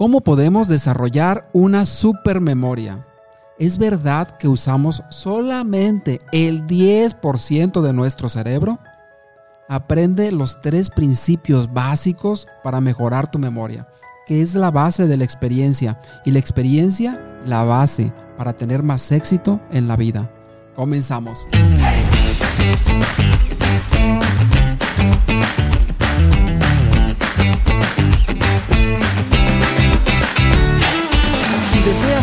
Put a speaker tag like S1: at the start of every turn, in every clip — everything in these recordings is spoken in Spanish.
S1: ¿Cómo podemos desarrollar una supermemoria? ¿Es verdad que usamos solamente el 10% de nuestro cerebro? Aprende los tres principios básicos para mejorar tu memoria, que es la base de la experiencia y la experiencia la base para tener más éxito en la vida. Comenzamos.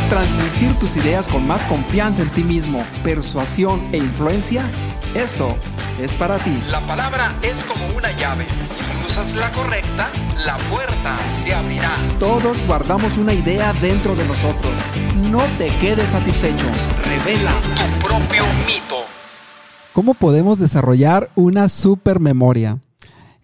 S1: Transmitir tus ideas con más confianza en ti mismo, persuasión e influencia, esto es para ti.
S2: La palabra es como una llave. Si usas la correcta, la puerta se abrirá.
S1: Todos guardamos una idea dentro de nosotros. No te quedes satisfecho. Revela
S2: tu propio mito.
S1: ¿Cómo podemos desarrollar una supermemoria?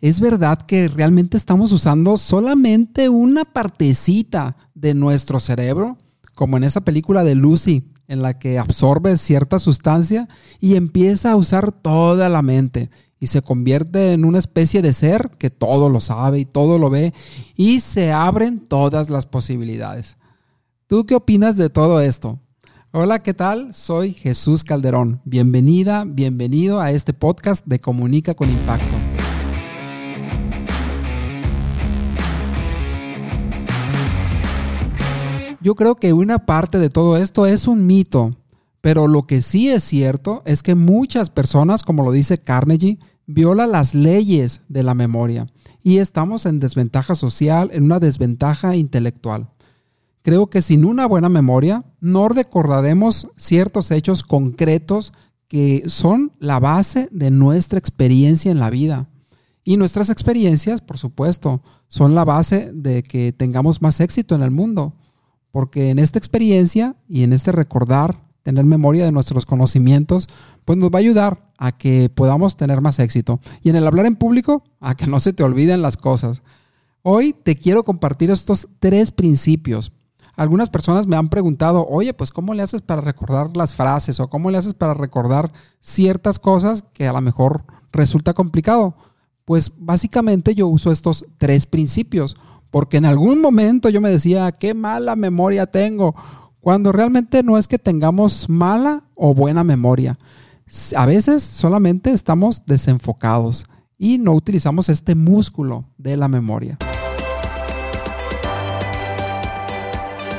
S1: Es verdad que realmente estamos usando solamente una partecita de nuestro cerebro como en esa película de Lucy, en la que absorbe cierta sustancia y empieza a usar toda la mente y se convierte en una especie de ser que todo lo sabe y todo lo ve y se abren todas las posibilidades. ¿Tú qué opinas de todo esto? Hola, ¿qué tal? Soy Jesús Calderón. Bienvenida, bienvenido a este podcast de Comunica con Impacto. Yo creo que una parte de todo esto es un mito, pero lo que sí es cierto es que muchas personas, como lo dice Carnegie, violan las leyes de la memoria y estamos en desventaja social, en una desventaja intelectual. Creo que sin una buena memoria no recordaremos ciertos hechos concretos que son la base de nuestra experiencia en la vida. Y nuestras experiencias, por supuesto, son la base de que tengamos más éxito en el mundo porque en esta experiencia y en este recordar, tener memoria de nuestros conocimientos, pues nos va a ayudar a que podamos tener más éxito. Y en el hablar en público, a que no se te olviden las cosas. Hoy te quiero compartir estos tres principios. Algunas personas me han preguntado, oye, pues ¿cómo le haces para recordar las frases o cómo le haces para recordar ciertas cosas que a lo mejor resulta complicado? Pues básicamente yo uso estos tres principios porque en algún momento yo me decía, qué mala memoria tengo, cuando realmente no es que tengamos mala o buena memoria. A veces solamente estamos desenfocados y no utilizamos este músculo de la memoria.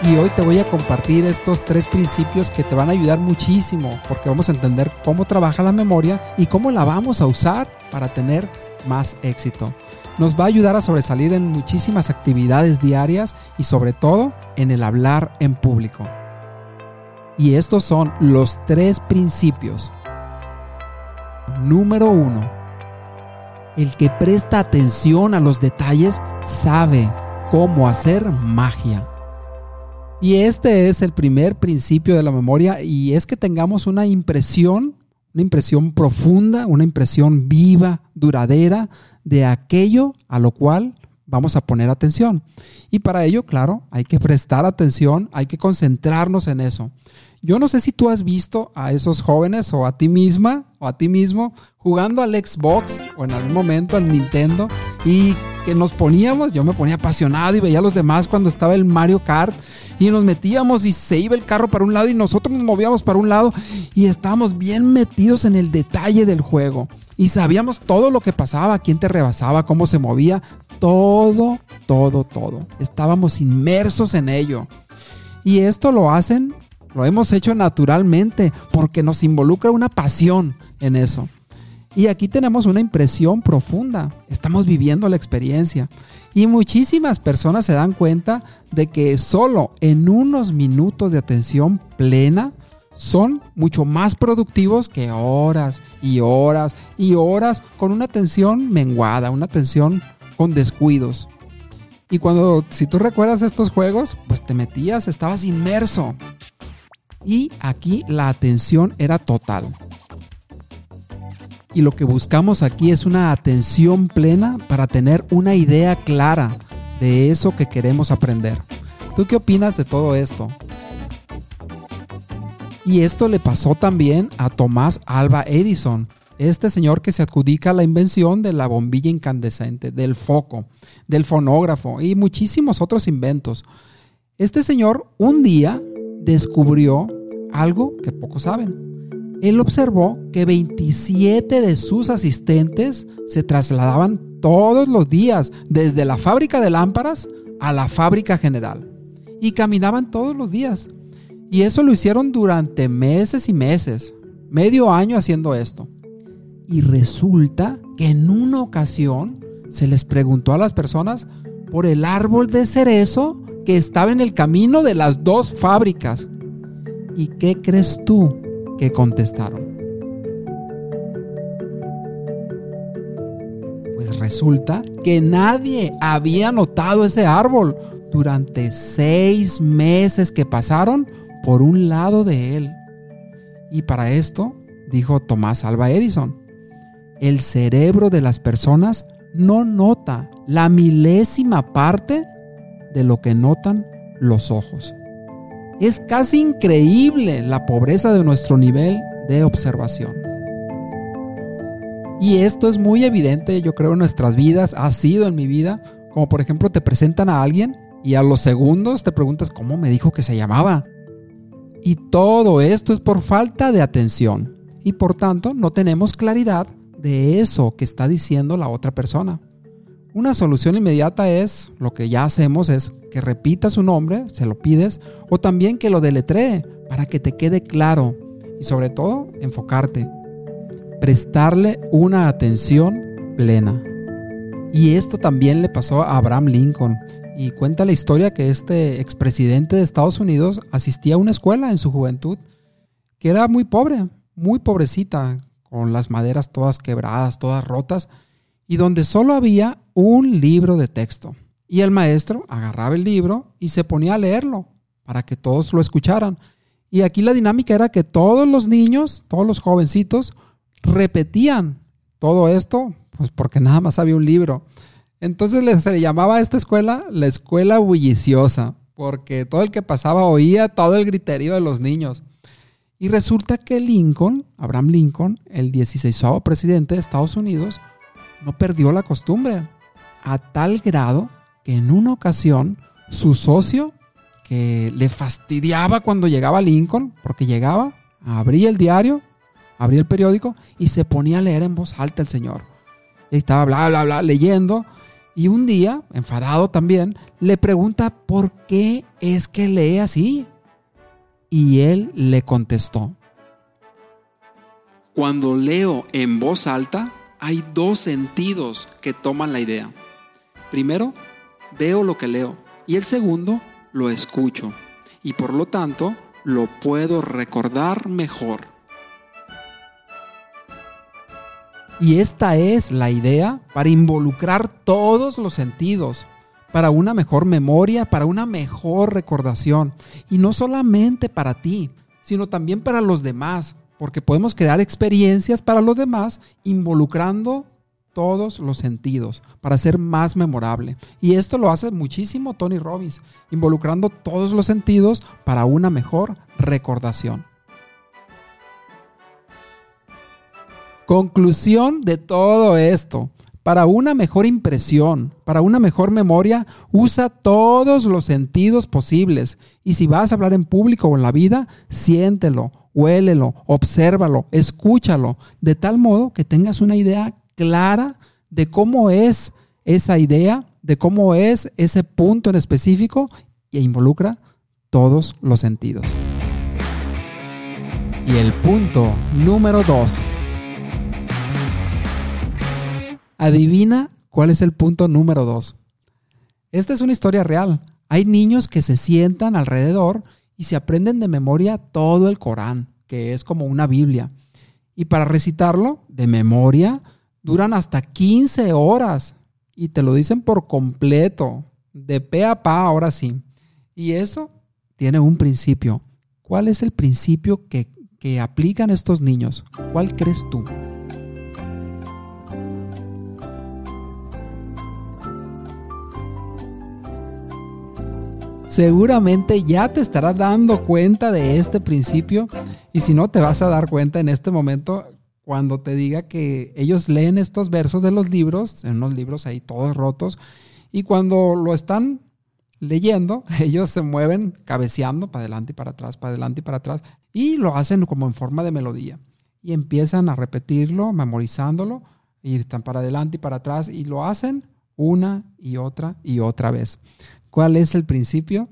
S1: Y hoy te voy a compartir estos tres principios que te van a ayudar muchísimo porque vamos a entender cómo trabaja la memoria y cómo la vamos a usar para tener más éxito nos va a ayudar a sobresalir en muchísimas actividades diarias y sobre todo en el hablar en público. Y estos son los tres principios. Número uno. El que presta atención a los detalles sabe cómo hacer magia. Y este es el primer principio de la memoria y es que tengamos una impresión, una impresión profunda, una impresión viva, duradera de aquello a lo cual vamos a poner atención. Y para ello, claro, hay que prestar atención, hay que concentrarnos en eso. Yo no sé si tú has visto a esos jóvenes o a ti misma o a ti mismo jugando al Xbox o en algún momento al Nintendo y que nos poníamos, yo me ponía apasionado y veía a los demás cuando estaba el Mario Kart y nos metíamos y se iba el carro para un lado y nosotros nos movíamos para un lado y estábamos bien metidos en el detalle del juego y sabíamos todo lo que pasaba, quién te rebasaba, cómo se movía, todo, todo, todo. Estábamos inmersos en ello. Y esto lo hacen, lo hemos hecho naturalmente porque nos involucra una pasión en eso. Y aquí tenemos una impresión profunda, estamos viviendo la experiencia. Y muchísimas personas se dan cuenta de que solo en unos minutos de atención plena son mucho más productivos que horas y horas y horas con una atención menguada, una atención con descuidos. Y cuando, si tú recuerdas estos juegos, pues te metías, estabas inmerso. Y aquí la atención era total. Y lo que buscamos aquí es una atención plena para tener una idea clara de eso que queremos aprender. ¿Tú qué opinas de todo esto? Y esto le pasó también a Tomás Alba Edison, Este señor que se adjudica la invención de la bombilla incandescente, del foco, del fonógrafo y muchísimos otros inventos. Este señor un día descubrió algo que pocos saben. Él observó que 27 de sus asistentes se trasladaban todos los días desde la fábrica de lámparas a la fábrica general y caminaban todos los días. Y eso lo hicieron durante meses y meses, medio año haciendo esto. Y resulta que en una ocasión se les preguntó a las personas por el árbol de cerezo que estaba en el camino de las dos fábricas. ¿Y qué crees tú que contestaron? Pues resulta que nadie había notado ese árbol durante seis meses que pasaron por un lado de él. Y para esto, dijo Tomás Alba Edison, el cerebro de las personas no nota la milésima parte de lo que notan los ojos. Es casi increíble la pobreza de nuestro nivel de observación. Y esto es muy evidente, yo creo, en nuestras vidas, ha sido en mi vida, como por ejemplo te presentan a alguien y a los segundos te preguntas cómo me dijo que se llamaba. Y todo esto es por falta de atención y por tanto no tenemos claridad de eso que está diciendo la otra persona. Una solución inmediata es, lo que ya hacemos es que repita su nombre, se lo pides, o también que lo deletree para que te quede claro y sobre todo enfocarte, prestarle una atención plena. Y esto también le pasó a Abraham Lincoln. Y cuenta la historia que este expresidente de Estados Unidos asistía a una escuela en su juventud que era muy pobre, muy pobrecita, con las maderas todas quebradas, todas rotas, y donde solo había un libro de texto. Y el maestro agarraba el libro y se ponía a leerlo para que todos lo escucharan. Y aquí la dinámica era que todos los niños, todos los jovencitos, repetían todo esto, pues porque nada más había un libro. Entonces se le llamaba a esta escuela la escuela bulliciosa, porque todo el que pasaba oía todo el griterío de los niños. Y resulta que Lincoln, Abraham Lincoln, el 16 presidente de Estados Unidos, no perdió la costumbre, a tal grado que en una ocasión su socio, que le fastidiaba cuando llegaba Lincoln, porque llegaba, abría el diario, abría el periódico y se ponía a leer en voz alta el señor. Estaba bla, bla, bla, leyendo. Y un día, enfadado también, le pregunta por qué es que lee así. Y él le contestó, cuando leo en voz alta, hay dos sentidos que toman la idea. Primero, veo lo que leo y el segundo, lo escucho y por lo tanto lo puedo recordar mejor. Y esta es la idea para involucrar todos los sentidos, para una mejor memoria, para una mejor recordación. Y no solamente para ti, sino también para los demás, porque podemos crear experiencias para los demás involucrando todos los sentidos para ser más memorable. Y esto lo hace muchísimo Tony Robbins, involucrando todos los sentidos para una mejor recordación. Conclusión de todo esto. Para una mejor impresión, para una mejor memoria, usa todos los sentidos posibles. Y si vas a hablar en público o en la vida, siéntelo, huélelo, obsérvalo, escúchalo, de tal modo que tengas una idea clara de cómo es esa idea, de cómo es ese punto en específico e involucra todos los sentidos. Y el punto número dos. Adivina cuál es el punto número dos. Esta es una historia real. Hay niños que se sientan alrededor y se aprenden de memoria todo el Corán, que es como una Biblia. Y para recitarlo de memoria duran hasta 15 horas y te lo dicen por completo, de pe a pa, ahora sí. Y eso tiene un principio. ¿Cuál es el principio que, que aplican estos niños? ¿Cuál crees tú? Seguramente ya te estarás dando cuenta de este principio y si no te vas a dar cuenta en este momento cuando te diga que ellos leen estos versos de los libros, en unos libros ahí todos rotos, y cuando lo están leyendo, ellos se mueven cabeceando para adelante y para atrás, para adelante y para atrás, y lo hacen como en forma de melodía. Y empiezan a repetirlo, memorizándolo, y están para adelante y para atrás, y lo hacen una y otra y otra vez. ¿Cuál es el principio?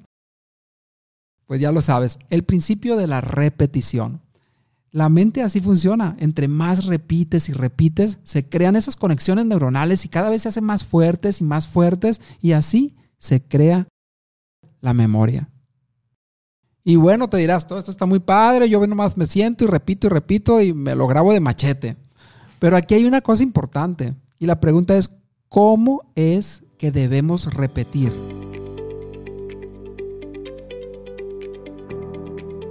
S1: Pues ya lo sabes, el principio de la repetición. La mente así funciona. Entre más repites y repites, se crean esas conexiones neuronales y cada vez se hacen más fuertes y más fuertes y así se crea la memoria. Y bueno, te dirás, todo esto está muy padre, yo nomás me siento y repito y repito y me lo grabo de machete. Pero aquí hay una cosa importante y la pregunta es, ¿cómo es que debemos repetir?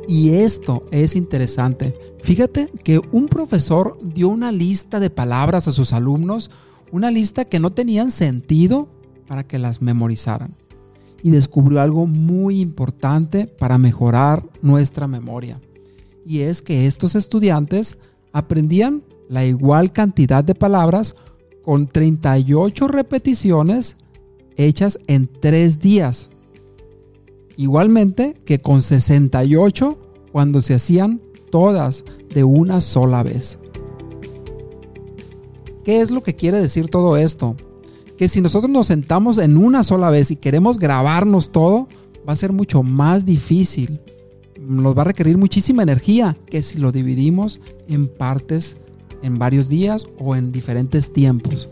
S1: Y esto es interesante. Fíjate que un profesor dio una lista de palabras a sus alumnos, una lista que no tenían sentido para que las memorizaran. Y descubrió algo muy importante para mejorar nuestra memoria. Y es que estos estudiantes aprendían la igual cantidad de palabras con 38 repeticiones hechas en 3 días. Igualmente que con 68 cuando se hacían todas de una sola vez. ¿Qué es lo que quiere decir todo esto? Que si nosotros nos sentamos en una sola vez y queremos grabarnos todo, va a ser mucho más difícil. Nos va a requerir muchísima energía que si lo dividimos en partes en varios días o en diferentes tiempos.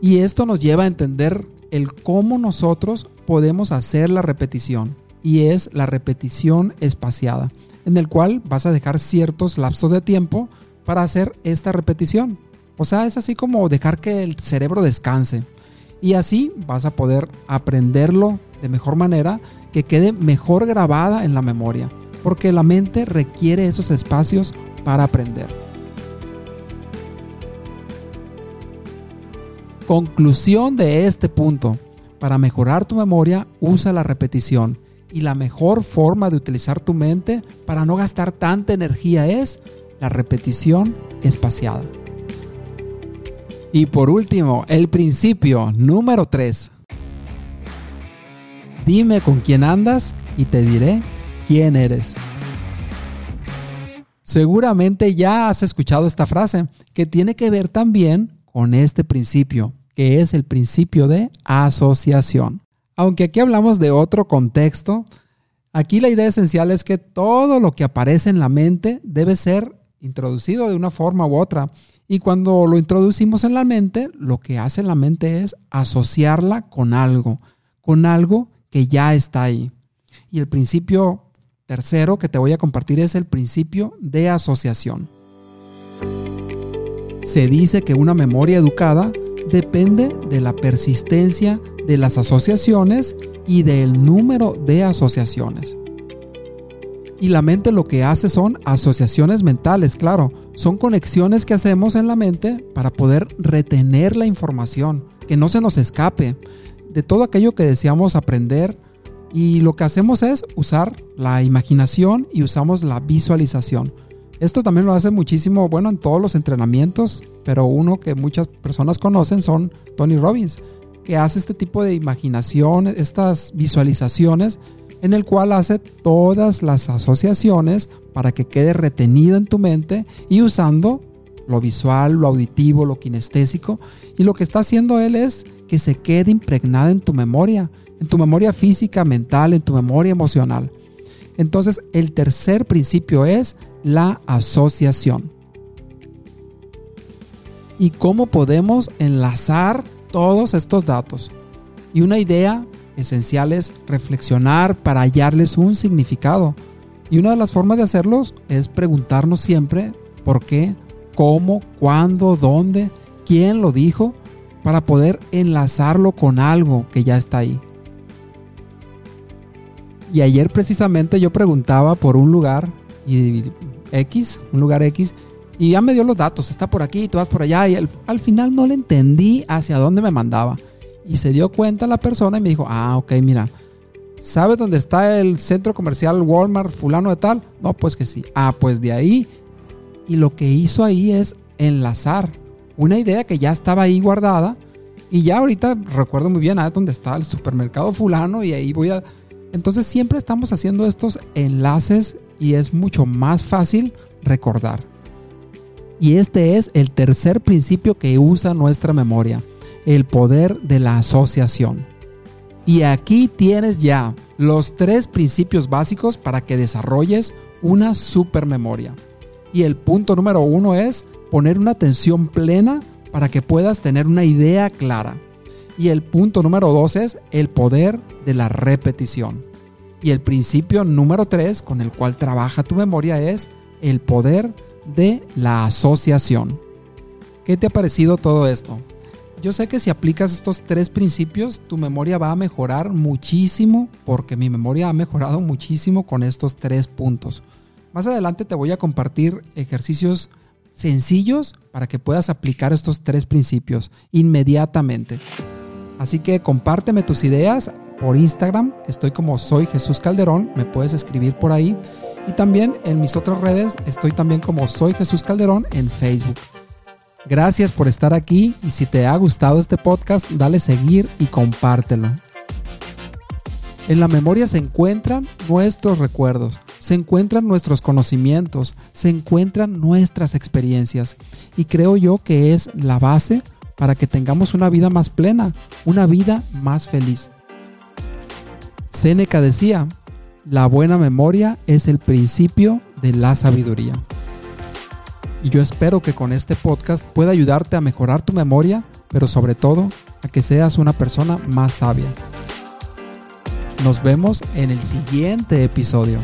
S1: Y esto nos lleva a entender el cómo nosotros podemos hacer la repetición y es la repetición espaciada, en el cual vas a dejar ciertos lapsos de tiempo para hacer esta repetición. O sea, es así como dejar que el cerebro descanse. Y así vas a poder aprenderlo de mejor manera, que quede mejor grabada en la memoria, porque la mente requiere esos espacios para aprender. Conclusión de este punto. Para mejorar tu memoria, usa la repetición y la mejor forma de utilizar tu mente para no gastar tanta energía es la repetición espaciada. Y por último, el principio número 3. Dime con quién andas y te diré quién eres. Seguramente ya has escuchado esta frase que tiene que ver también con este principio, que es el principio de asociación. Aunque aquí hablamos de otro contexto, aquí la idea esencial es que todo lo que aparece en la mente debe ser introducido de una forma u otra. Y cuando lo introducimos en la mente, lo que hace la mente es asociarla con algo, con algo que ya está ahí. Y el principio tercero que te voy a compartir es el principio de asociación. Se dice que una memoria educada depende de la persistencia de las asociaciones y del número de asociaciones. Y la mente lo que hace son asociaciones mentales, claro, son conexiones que hacemos en la mente para poder retener la información, que no se nos escape de todo aquello que deseamos aprender. Y lo que hacemos es usar la imaginación y usamos la visualización. Esto también lo hace muchísimo, bueno, en todos los entrenamientos, pero uno que muchas personas conocen son Tony Robbins que hace este tipo de imaginación, estas visualizaciones, en el cual hace todas las asociaciones para que quede retenido en tu mente y usando lo visual, lo auditivo, lo kinestésico. Y lo que está haciendo él es que se quede impregnada en tu memoria, en tu memoria física, mental, en tu memoria emocional. Entonces, el tercer principio es la asociación. ¿Y cómo podemos enlazar todos estos datos. Y una idea esencial es reflexionar para hallarles un significado. Y una de las formas de hacerlos es preguntarnos siempre por qué, cómo, cuándo, dónde, quién lo dijo, para poder enlazarlo con algo que ya está ahí. Y ayer precisamente yo preguntaba por un lugar y X, un lugar X, y ya me dio los datos, está por aquí, tú vas por allá. Y al, final no le entendí hacia dónde me mandaba. Y se dio cuenta la persona y me dijo, ah, ok, mira, ¿sabes dónde está el centro comercial Walmart fulano de tal? No, pues que sí. Ah, pues de ahí y lo que hizo ahí es enlazar una idea que ya estaba ahí guardada y ya ahorita recuerdo muy bien a dónde está el supermercado fulano y ahí voy a... Entonces siempre estamos haciendo estos enlaces y es mucho más fácil recordar. Y este es el tercer principio que usa nuestra memoria, el poder de la asociación. Y aquí tienes ya los tres principios básicos para que desarrolles una supermemoria. Y el punto número uno es poner una atención plena para que puedas tener una idea clara. Y el punto número dos es el poder de la repetición. Y el principio número tres con el cual trabaja tu memoria es el poder de la asociación. ¿Qué te ha parecido todo esto? Yo sé que si aplicas estos tres principios, tu memoria va a mejorar muchísimo, porque mi memoria ha mejorado muchísimo con estos tres puntos. Más adelante te voy a compartir ejercicios sencillos para que puedas aplicar estos tres principios inmediatamente. Así que compárteme tus ideas por Instagram, estoy como soy Jesús Calderón, me puedes escribir por ahí. Y también en mis otras redes estoy también como soy Jesús Calderón en Facebook. Gracias por estar aquí y si te ha gustado este podcast, dale seguir y compártelo. En la memoria se encuentran nuestros recuerdos, se encuentran nuestros conocimientos, se encuentran nuestras experiencias y creo yo que es la base para que tengamos una vida más plena, una vida más feliz. Séneca decía, la buena memoria es el principio de la sabiduría. Y yo espero que con este podcast pueda ayudarte a mejorar tu memoria, pero sobre todo a que seas una persona más sabia. Nos vemos en el siguiente episodio.